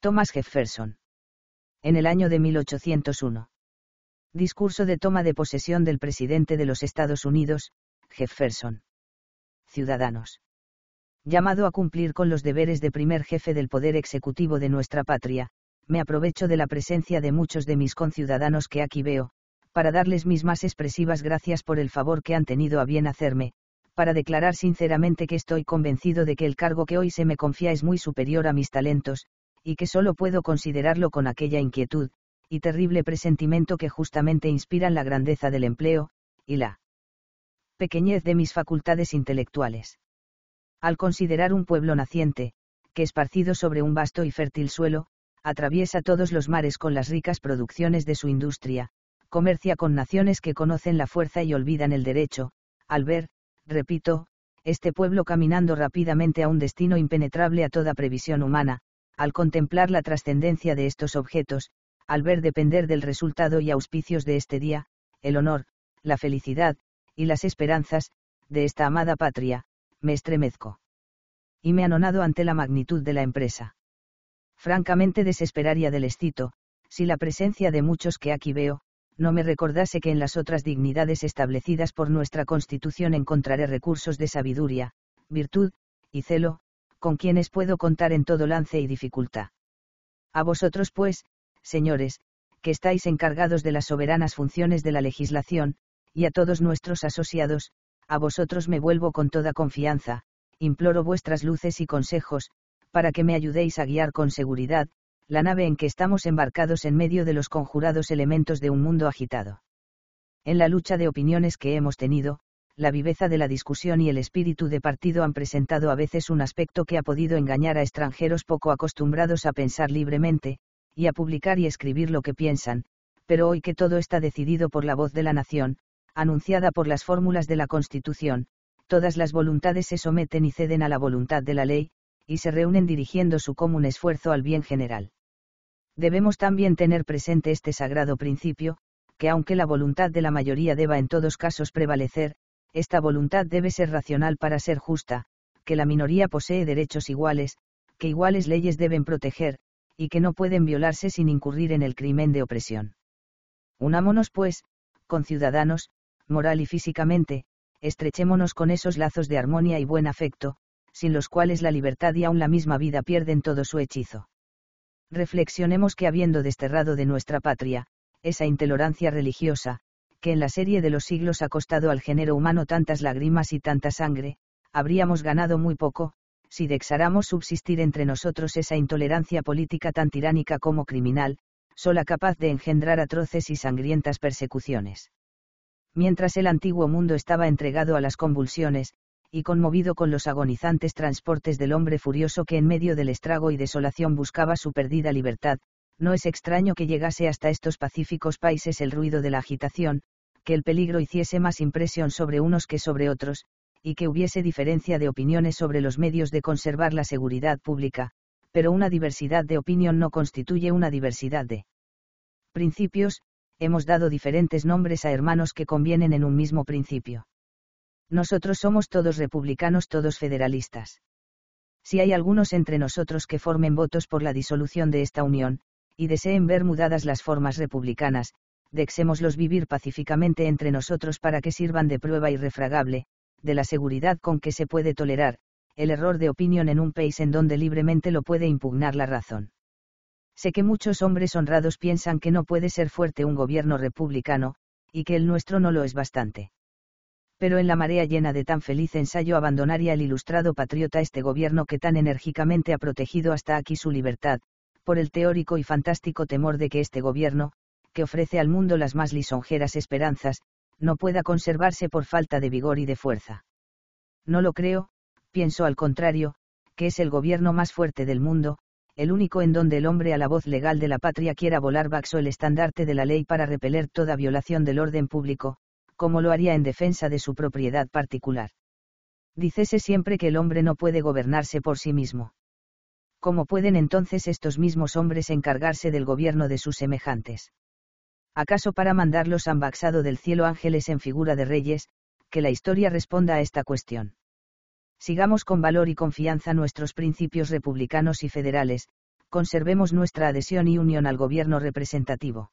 Thomas Jefferson. En el año de 1801. Discurso de toma de posesión del presidente de los Estados Unidos, Jefferson. Ciudadanos. Llamado a cumplir con los deberes de primer jefe del poder ejecutivo de nuestra patria, me aprovecho de la presencia de muchos de mis conciudadanos que aquí veo, para darles mis más expresivas gracias por el favor que han tenido a bien hacerme, para declarar sinceramente que estoy convencido de que el cargo que hoy se me confía es muy superior a mis talentos, y que solo puedo considerarlo con aquella inquietud, y terrible presentimiento que justamente inspiran la grandeza del empleo, y la pequeñez de mis facultades intelectuales. Al considerar un pueblo naciente, que esparcido sobre un vasto y fértil suelo, atraviesa todos los mares con las ricas producciones de su industria, comercia con naciones que conocen la fuerza y olvidan el derecho, al ver, repito, este pueblo caminando rápidamente a un destino impenetrable a toda previsión humana, al contemplar la trascendencia de estos objetos, al ver depender del resultado y auspicios de este día, el honor, la felicidad, y las esperanzas, de esta amada patria, me estremezco. Y me anonado ante la magnitud de la empresa. Francamente desesperaría del excito, si la presencia de muchos que aquí veo, no me recordase que en las otras dignidades establecidas por nuestra Constitución encontraré recursos de sabiduría, virtud, y celo, con quienes puedo contar en todo lance y dificultad. A vosotros pues, señores, que estáis encargados de las soberanas funciones de la legislación, y a todos nuestros asociados, a vosotros me vuelvo con toda confianza, imploro vuestras luces y consejos, para que me ayudéis a guiar con seguridad, la nave en que estamos embarcados en medio de los conjurados elementos de un mundo agitado. En la lucha de opiniones que hemos tenido, la viveza de la discusión y el espíritu de partido han presentado a veces un aspecto que ha podido engañar a extranjeros poco acostumbrados a pensar libremente, y a publicar y escribir lo que piensan, pero hoy que todo está decidido por la voz de la nación, anunciada por las fórmulas de la Constitución, todas las voluntades se someten y ceden a la voluntad de la ley, y se reúnen dirigiendo su común esfuerzo al bien general. Debemos también tener presente este sagrado principio, que aunque la voluntad de la mayoría deba en todos casos prevalecer, esta voluntad debe ser racional para ser justa, que la minoría posee derechos iguales, que iguales leyes deben proteger, y que no pueden violarse sin incurrir en el crimen de opresión. Unámonos, pues, con ciudadanos, moral y físicamente, estrechémonos con esos lazos de armonía y buen afecto, sin los cuales la libertad y aun la misma vida pierden todo su hechizo reflexionemos que habiendo desterrado de nuestra patria, esa intolerancia religiosa, que en la serie de los siglos ha costado al género humano tantas lágrimas y tanta sangre, habríamos ganado muy poco, si dexáramos subsistir entre nosotros esa intolerancia política tan tiránica como criminal, sola capaz de engendrar atroces y sangrientas persecuciones. Mientras el antiguo mundo estaba entregado a las convulsiones, y conmovido con los agonizantes transportes del hombre furioso que en medio del estrago y desolación buscaba su perdida libertad, no es extraño que llegase hasta estos pacíficos países el ruido de la agitación, que el peligro hiciese más impresión sobre unos que sobre otros, y que hubiese diferencia de opiniones sobre los medios de conservar la seguridad pública, pero una diversidad de opinión no constituye una diversidad de principios, hemos dado diferentes nombres a hermanos que convienen en un mismo principio. Nosotros somos todos republicanos, todos federalistas. Si hay algunos entre nosotros que formen votos por la disolución de esta unión, y deseen ver mudadas las formas republicanas, dexémoslos vivir pacíficamente entre nosotros para que sirvan de prueba irrefragable, de la seguridad con que se puede tolerar, el error de opinión en un país en donde libremente lo puede impugnar la razón. Sé que muchos hombres honrados piensan que no puede ser fuerte un gobierno republicano, y que el nuestro no lo es bastante pero en la marea llena de tan feliz ensayo abandonaría el ilustrado patriota este gobierno que tan enérgicamente ha protegido hasta aquí su libertad, por el teórico y fantástico temor de que este gobierno, que ofrece al mundo las más lisonjeras esperanzas, no pueda conservarse por falta de vigor y de fuerza. No lo creo, pienso al contrario, que es el gobierno más fuerte del mundo, el único en donde el hombre a la voz legal de la patria quiera volar baxo el estandarte de la ley para repeler toda violación del orden público, como lo haría en defensa de su propiedad particular. Dícese siempre que el hombre no puede gobernarse por sí mismo. ¿Cómo pueden entonces estos mismos hombres encargarse del gobierno de sus semejantes? ¿Acaso para mandarlos han baxado del cielo ángeles en figura de reyes? Que la historia responda a esta cuestión. Sigamos con valor y confianza nuestros principios republicanos y federales, conservemos nuestra adhesión y unión al gobierno representativo.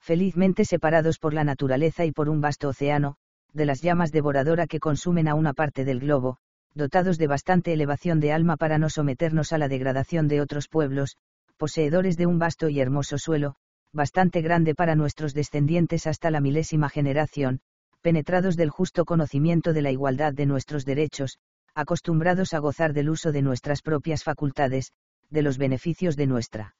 Felizmente separados por la naturaleza y por un vasto océano, de las llamas devoradora que consumen a una parte del globo, dotados de bastante elevación de alma para no someternos a la degradación de otros pueblos, poseedores de un vasto y hermoso suelo, bastante grande para nuestros descendientes hasta la milésima generación, penetrados del justo conocimiento de la igualdad de nuestros derechos, acostumbrados a gozar del uso de nuestras propias facultades, de los beneficios de nuestra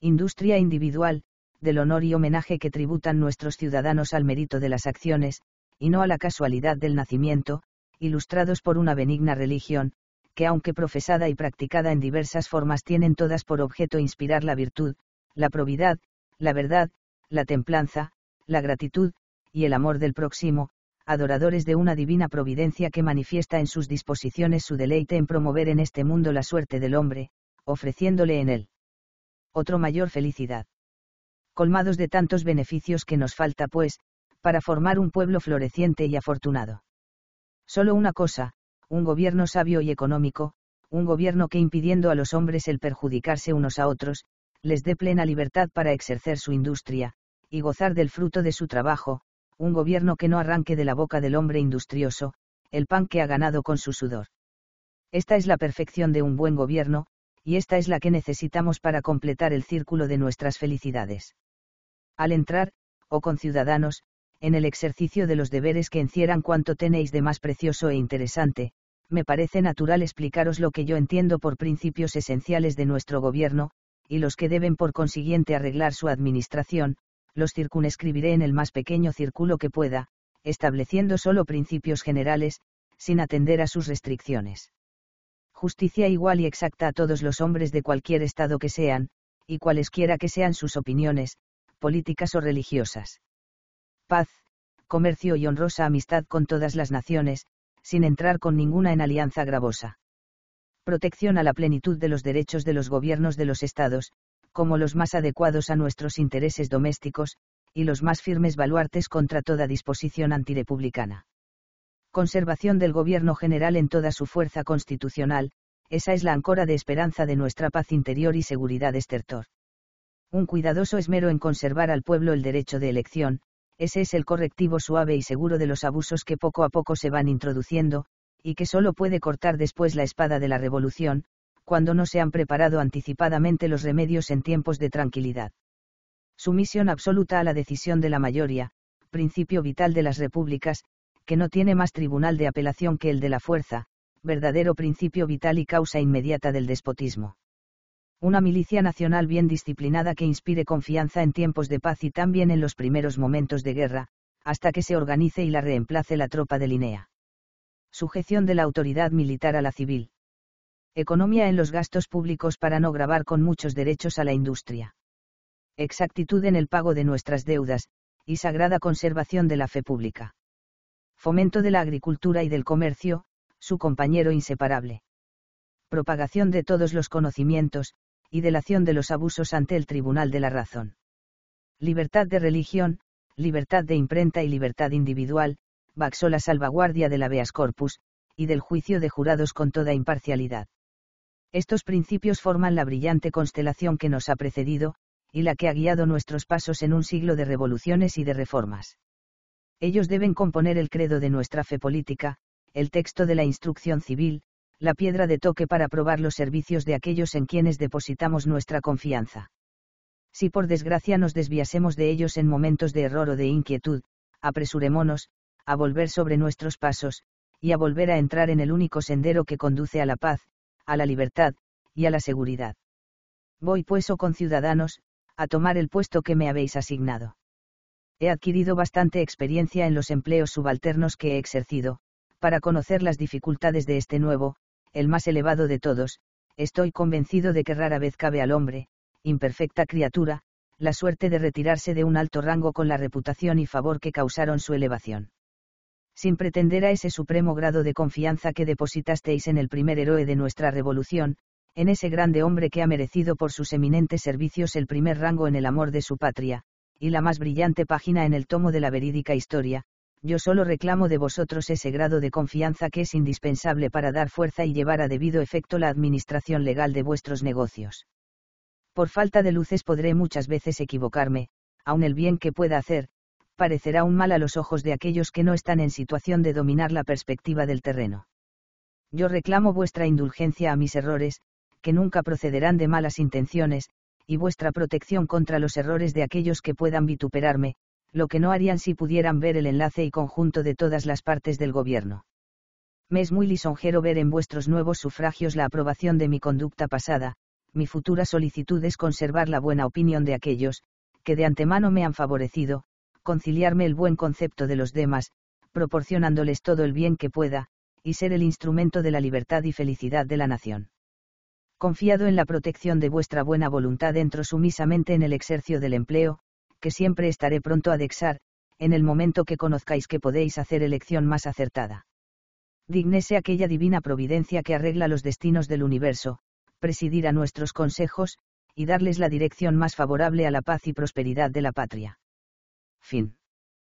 industria individual, del honor y homenaje que tributan nuestros ciudadanos al mérito de las acciones, y no a la casualidad del nacimiento, ilustrados por una benigna religión, que aunque profesada y practicada en diversas formas tienen todas por objeto inspirar la virtud, la probidad, la verdad, la templanza, la gratitud, y el amor del próximo, adoradores de una divina providencia que manifiesta en sus disposiciones su deleite en promover en este mundo la suerte del hombre, ofreciéndole en él otro mayor felicidad. Colmados de tantos beneficios que nos falta pues, para formar un pueblo floreciente y afortunado. Solo una cosa, un gobierno sabio y económico, un gobierno que impidiendo a los hombres el perjudicarse unos a otros, les dé plena libertad para exercer su industria, y gozar del fruto de su trabajo, un gobierno que no arranque de la boca del hombre industrioso, el pan que ha ganado con su sudor. Esta es la perfección de un buen gobierno, y esta es la que necesitamos para completar el círculo de nuestras felicidades. Al entrar, oh conciudadanos, en el ejercicio de los deberes que encierran cuanto tenéis de más precioso e interesante, me parece natural explicaros lo que yo entiendo por principios esenciales de nuestro gobierno, y los que deben por consiguiente arreglar su administración, los circunscribiré en el más pequeño círculo que pueda, estableciendo solo principios generales, sin atender a sus restricciones. Justicia igual y exacta a todos los hombres de cualquier estado que sean, y cualesquiera que sean sus opiniones, políticas o religiosas paz, comercio y honrosa amistad con todas las naciones, sin entrar con ninguna en alianza gravosa. Protección a la plenitud de los derechos de los gobiernos de los estados, como los más adecuados a nuestros intereses domésticos, y los más firmes baluartes contra toda disposición antirepublicana. Conservación del gobierno general en toda su fuerza constitucional, esa es la ancora de esperanza de nuestra paz interior y seguridad estertor. Un cuidadoso esmero en conservar al pueblo el derecho de elección, ese es el correctivo suave y seguro de los abusos que poco a poco se van introduciendo, y que solo puede cortar después la espada de la revolución, cuando no se han preparado anticipadamente los remedios en tiempos de tranquilidad. Sumisión absoluta a la decisión de la mayoría, principio vital de las repúblicas, que no tiene más tribunal de apelación que el de la fuerza, verdadero principio vital y causa inmediata del despotismo una milicia nacional bien disciplinada que inspire confianza en tiempos de paz y también en los primeros momentos de guerra, hasta que se organice y la reemplace la tropa de Linea. Sujeción de la autoridad militar a la civil. Economía en los gastos públicos para no grabar con muchos derechos a la industria. Exactitud en el pago de nuestras deudas, y sagrada conservación de la fe pública. Fomento de la agricultura y del comercio, su compañero inseparable. Propagación de todos los conocimientos, y delación de los abusos ante el Tribunal de la Razón. Libertad de religión, libertad de imprenta y libertad individual, baxó la salvaguardia del habeas corpus, y del juicio de jurados con toda imparcialidad. Estos principios forman la brillante constelación que nos ha precedido, y la que ha guiado nuestros pasos en un siglo de revoluciones y de reformas. Ellos deben componer el credo de nuestra fe política, el texto de la instrucción civil, la piedra de toque para probar los servicios de aquellos en quienes depositamos nuestra confianza. Si por desgracia nos desviásemos de ellos en momentos de error o de inquietud, apresurémonos, a volver sobre nuestros pasos, y a volver a entrar en el único sendero que conduce a la paz, a la libertad, y a la seguridad. Voy pues, oh conciudadanos, a tomar el puesto que me habéis asignado. He adquirido bastante experiencia en los empleos subalternos que he exercido, para conocer las dificultades de este nuevo, el más elevado de todos, estoy convencido de que rara vez cabe al hombre, imperfecta criatura, la suerte de retirarse de un alto rango con la reputación y favor que causaron su elevación. Sin pretender a ese supremo grado de confianza que depositasteis en el primer héroe de nuestra revolución, en ese grande hombre que ha merecido por sus eminentes servicios el primer rango en el amor de su patria, y la más brillante página en el tomo de la verídica historia, yo solo reclamo de vosotros ese grado de confianza que es indispensable para dar fuerza y llevar a debido efecto la administración legal de vuestros negocios. Por falta de luces podré muchas veces equivocarme, aun el bien que pueda hacer, parecerá un mal a los ojos de aquellos que no están en situación de dominar la perspectiva del terreno. Yo reclamo vuestra indulgencia a mis errores, que nunca procederán de malas intenciones, y vuestra protección contra los errores de aquellos que puedan vituperarme, lo que no harían si pudieran ver el enlace y conjunto de todas las partes del gobierno. Me es muy lisonjero ver en vuestros nuevos sufragios la aprobación de mi conducta pasada, mi futura solicitud es conservar la buena opinión de aquellos, que de antemano me han favorecido, conciliarme el buen concepto de los demás, proporcionándoles todo el bien que pueda, y ser el instrumento de la libertad y felicidad de la nación. Confiado en la protección de vuestra buena voluntad entro sumisamente en el exercio del empleo, que siempre estaré pronto a dexar, en el momento que conozcáis que podéis hacer elección más acertada. Dignese aquella divina providencia que arregla los destinos del universo, presidir a nuestros consejos, y darles la dirección más favorable a la paz y prosperidad de la patria. Fin.